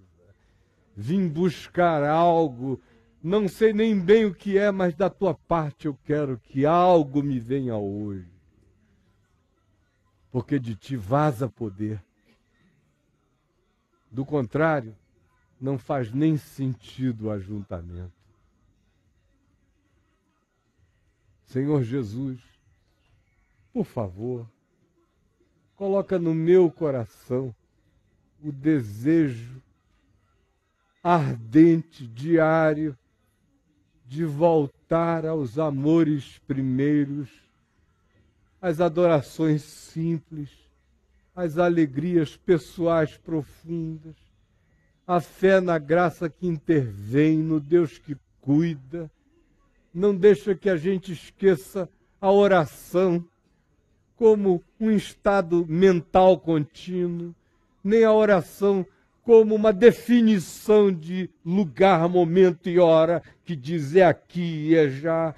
Vim buscar algo não sei nem bem o que é, mas da tua parte eu quero que algo me venha hoje. Porque de ti vaza poder. Do contrário, não faz nem sentido o ajuntamento. Senhor Jesus, por favor, coloca no meu coração o desejo ardente, diário, de voltar aos amores primeiros, às adorações simples, às alegrias pessoais profundas, a fé na graça que intervém, no Deus que cuida. Não deixa que a gente esqueça a oração como um estado mental contínuo, nem a oração como uma definição de lugar, momento e hora, que diz é aqui e é já,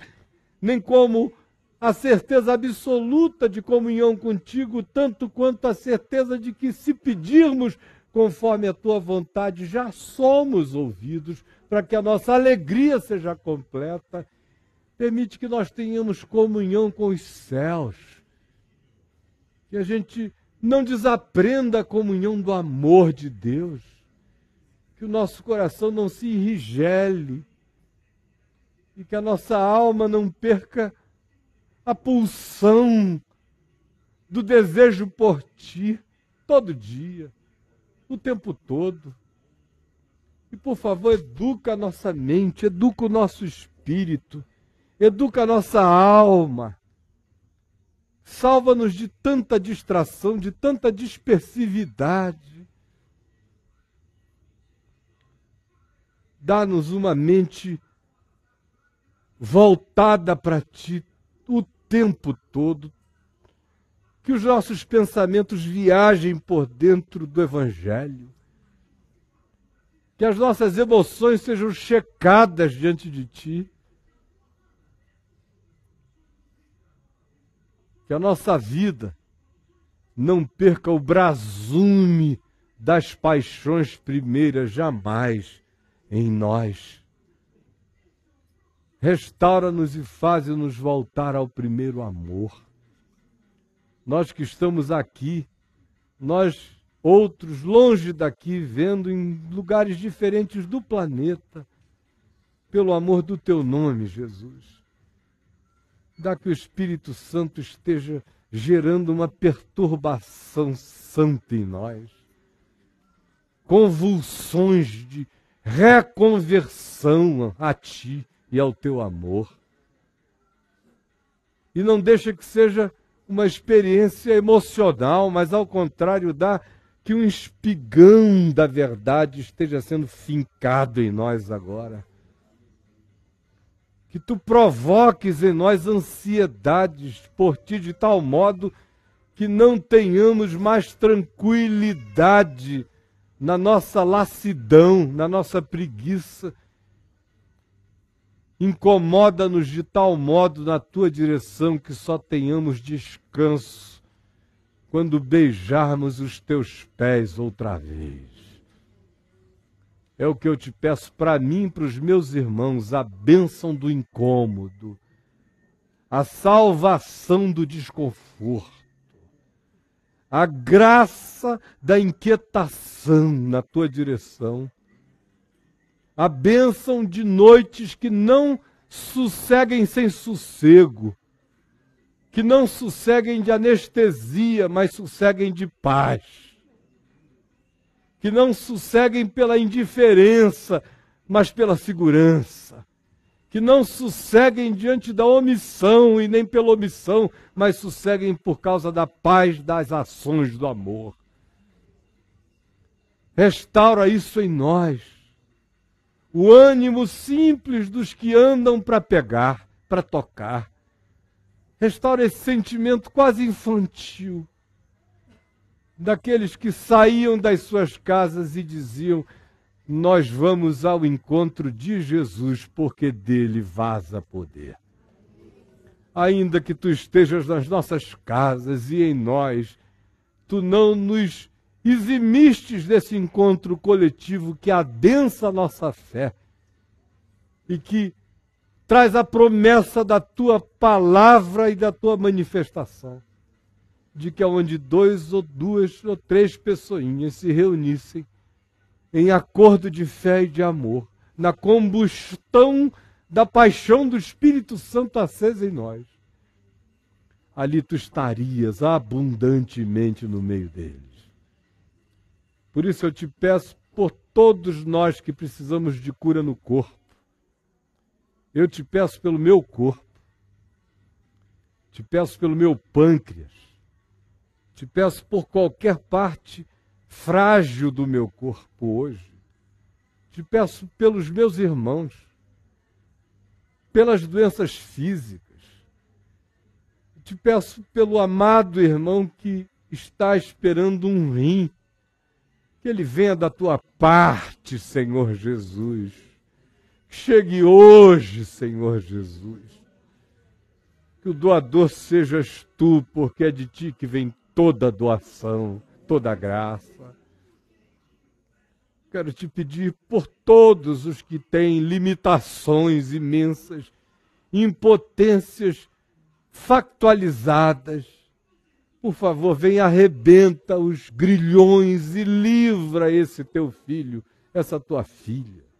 nem como a certeza absoluta de comunhão contigo, tanto quanto a certeza de que se pedirmos conforme a tua vontade, já somos ouvidos, para que a nossa alegria seja completa. Permite que nós tenhamos comunhão com os céus, que a gente não desaprenda a comunhão do amor de Deus, que o nosso coração não se irrigele e que a nossa alma não perca a pulsão do desejo por ti todo dia, o tempo todo. E por favor, educa a nossa mente, educa o nosso espírito, educa a nossa alma Salva-nos de tanta distração, de tanta dispersividade. Dá-nos uma mente voltada para Ti o tempo todo. Que os nossos pensamentos viajem por dentro do Evangelho. Que as nossas emoções sejam checadas diante de Ti que a nossa vida não perca o brasume das paixões primeiras jamais em nós. Restaura-nos e faze-nos voltar ao primeiro amor. Nós que estamos aqui, nós outros longe daqui, vendo em lugares diferentes do planeta, pelo amor do teu nome, Jesus dá que o Espírito Santo esteja gerando uma perturbação santa em nós, convulsões de reconversão a ti e ao teu amor. E não deixa que seja uma experiência emocional, mas ao contrário, dá que um espigão da verdade esteja sendo fincado em nós agora que tu provoques em nós ansiedades por ti de tal modo que não tenhamos mais tranquilidade na nossa lassidão, na nossa preguiça. Incomoda-nos de tal modo na tua direção que só tenhamos descanso quando beijarmos os teus pés outra vez. É o que eu te peço para mim e para os meus irmãos: a bênção do incômodo, a salvação do desconforto, a graça da inquietação na tua direção, a bênção de noites que não sosseguem sem sossego, que não sosseguem de anestesia, mas sosseguem de paz. Que não sosseguem pela indiferença, mas pela segurança. Que não sosseguem diante da omissão e nem pela omissão, mas sosseguem por causa da paz das ações do amor. Restaura isso em nós. O ânimo simples dos que andam para pegar, para tocar restaura esse sentimento quase infantil daqueles que saíam das suas casas e diziam: Nós vamos ao encontro de Jesus, porque dele vaza poder. Ainda que tu estejas nas nossas casas e em nós, tu não nos eximistes desse encontro coletivo que adensa a nossa fé e que traz a promessa da tua palavra e da tua manifestação, de que onde dois ou duas ou três pessoinhas se reunissem em acordo de fé e de amor, na combustão da paixão do Espírito Santo acesa em nós, ali tu estarias abundantemente no meio deles. Por isso eu te peço por todos nós que precisamos de cura no corpo, eu te peço pelo meu corpo, te peço pelo meu pâncreas, te peço por qualquer parte frágil do meu corpo hoje, te peço pelos meus irmãos, pelas doenças físicas, te peço pelo amado irmão que está esperando um rim, que ele venha da tua parte, Senhor Jesus. Chegue hoje, Senhor Jesus. Que o doador sejas tu, porque é de ti que vem toda doação, toda graça. Quero te pedir por todos os que têm limitações imensas, impotências factualizadas. Por favor, vem arrebenta os grilhões e livra esse teu filho, essa tua filha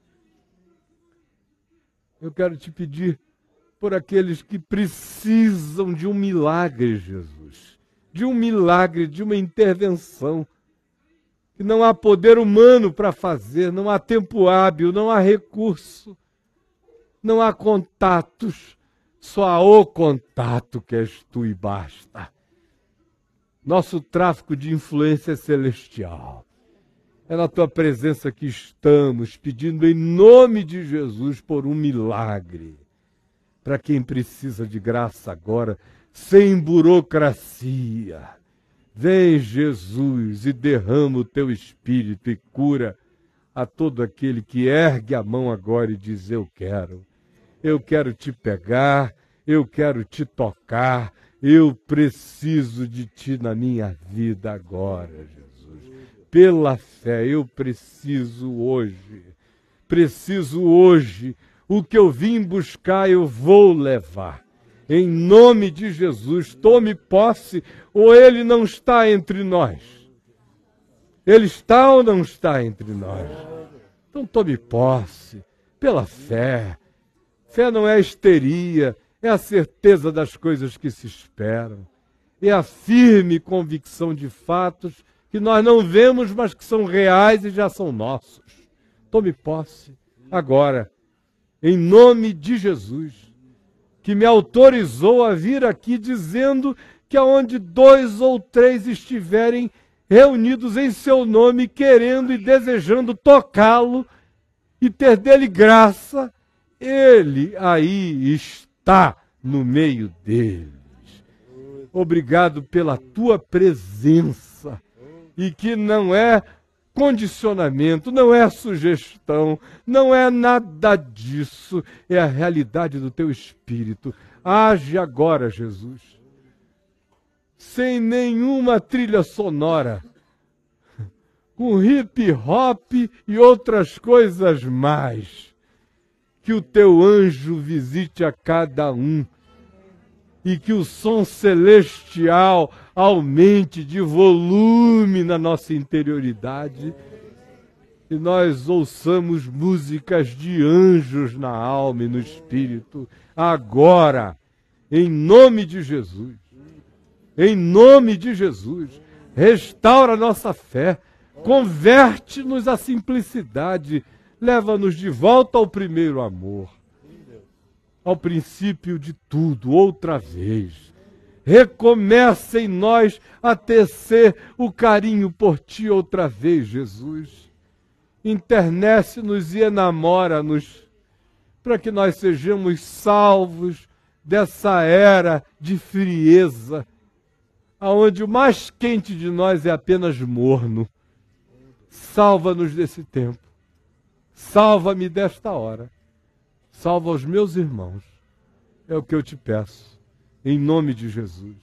eu quero te pedir por aqueles que precisam de um milagre, Jesus. De um milagre, de uma intervenção. Que não há poder humano para fazer, não há tempo hábil, não há recurso, não há contatos. Só há o contato que és tu e basta. Nosso tráfico de influência é celestial. É na tua presença que estamos, pedindo em nome de Jesus por um milagre. Para quem precisa de graça agora, sem burocracia. Vem, Jesus, e derrama o teu espírito e cura a todo aquele que ergue a mão agora e diz: Eu quero. Eu quero te pegar, eu quero te tocar, eu preciso de ti na minha vida agora, Jesus pela fé. Eu preciso hoje, preciso hoje, o que eu vim buscar eu vou levar. Em nome de Jesus, tome posse, ou ele não está entre nós. Ele está ou não está entre nós? Então tome posse, pela fé. Fé não é histeria, é a certeza das coisas que se esperam, é a firme convicção de fatos que nós não vemos, mas que são reais e já são nossos. Tome posse agora, em nome de Jesus, que me autorizou a vir aqui dizendo que aonde dois ou três estiverem reunidos em seu nome, querendo e desejando tocá-lo e ter dele graça, ele aí está no meio deles. Obrigado pela tua presença e que não é condicionamento, não é sugestão, não é nada disso, é a realidade do teu espírito. Age agora, Jesus, sem nenhuma trilha sonora, com hip hop e outras coisas mais. Que o teu anjo visite a cada um e que o som celestial aumente de volume na nossa interioridade e nós ouçamos músicas de anjos na alma e no espírito, agora, em nome de Jesus. em nome de Jesus. Restaura nossa fé, converte-nos à simplicidade, leva-nos de volta ao primeiro amor, ao princípio de tudo, outra vez. Recomeça em nós a tecer o carinho por ti outra vez, Jesus. Internece-nos e enamora-nos, para que nós sejamos salvos dessa era de frieza, aonde o mais quente de nós é apenas morno. Salva-nos desse tempo. Salva-me desta hora. Salva os meus irmãos. É o que eu te peço. Em nome de Jesus.